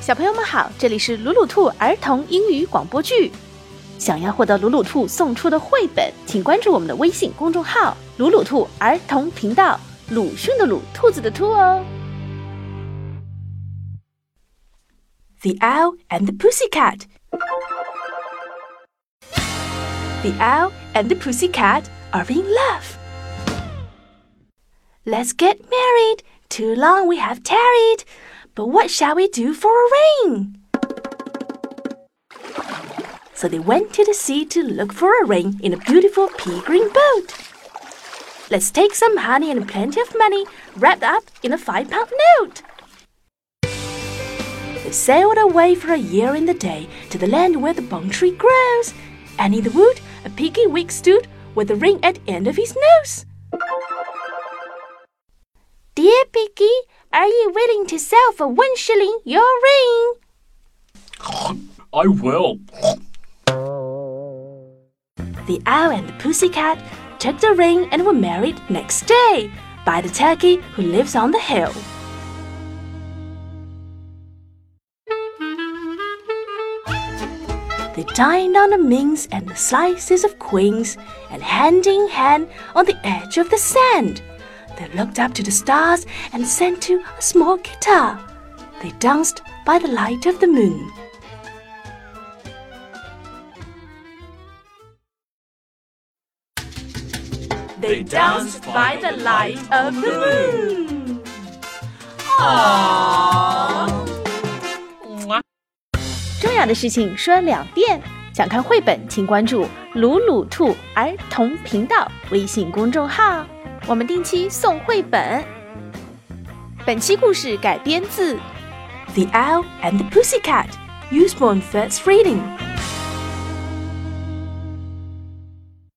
小朋友们好，这里是鲁鲁兔儿童英语广播剧。想要获得鲁鲁兔送出的绘本，请关注我们的微信公众号“鲁鲁兔儿童频道”。鲁迅的鲁，兔子的兔哦。The Owl and the Pussycat. The owl and the pussycat are in love. Let's get married. Too long we have tarried. But what shall we do for a ring? So they went to the sea to look for a ring in a beautiful pea green boat. Let's take some honey and plenty of money wrapped up in a five pound note. They sailed away for a year in the day to the land where the Bong tree grows, and in the wood a piggy wig stood with a ring at the end of his nose. Dear Piggy, are you willing to sell for one shilling your ring? I will. The owl and the pussycat took the ring and were married next day by the turkey who lives on the hill. They dined on the mince and the slices of queens, and hand in hand on the edge of the sand. They looked up to the stars and sang to a small guitar. They danced by the light of the moon. They danced by the light of the moon. 重要的事情说两遍。想看绘本，请关注“鲁鲁兔儿童频道”微信公众号， 我们定期送绘本。本期故事改编自 The Owl and the Pussycat, Usborne First Reading.